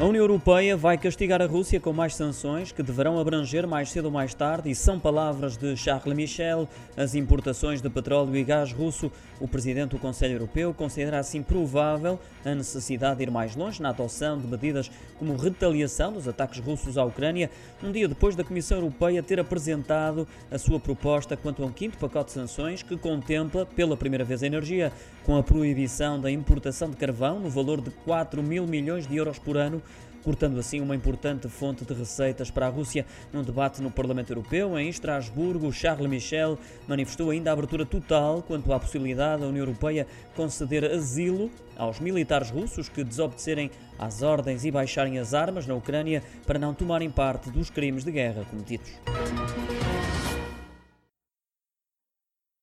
A União Europeia vai castigar a Rússia com mais sanções que deverão abranger mais cedo ou mais tarde, e são palavras de Charles Michel, as importações de petróleo e gás russo. O presidente do Conselho Europeu considera assim provável a necessidade de ir mais longe na adoção de medidas como retaliação dos ataques russos à Ucrânia, um dia depois da Comissão Europeia ter apresentado a sua proposta quanto a um quinto pacote de sanções que contempla pela primeira vez a energia, com a proibição da importação de carvão no valor de 4 mil milhões de euros por ano cortando assim uma importante fonte de receitas para a Rússia. Num debate no Parlamento Europeu, em Estrasburgo, Charles Michel manifestou ainda a abertura total quanto à possibilidade da União Europeia conceder asilo aos militares russos que desobedecerem às ordens e baixarem as armas na Ucrânia para não tomarem parte dos crimes de guerra cometidos.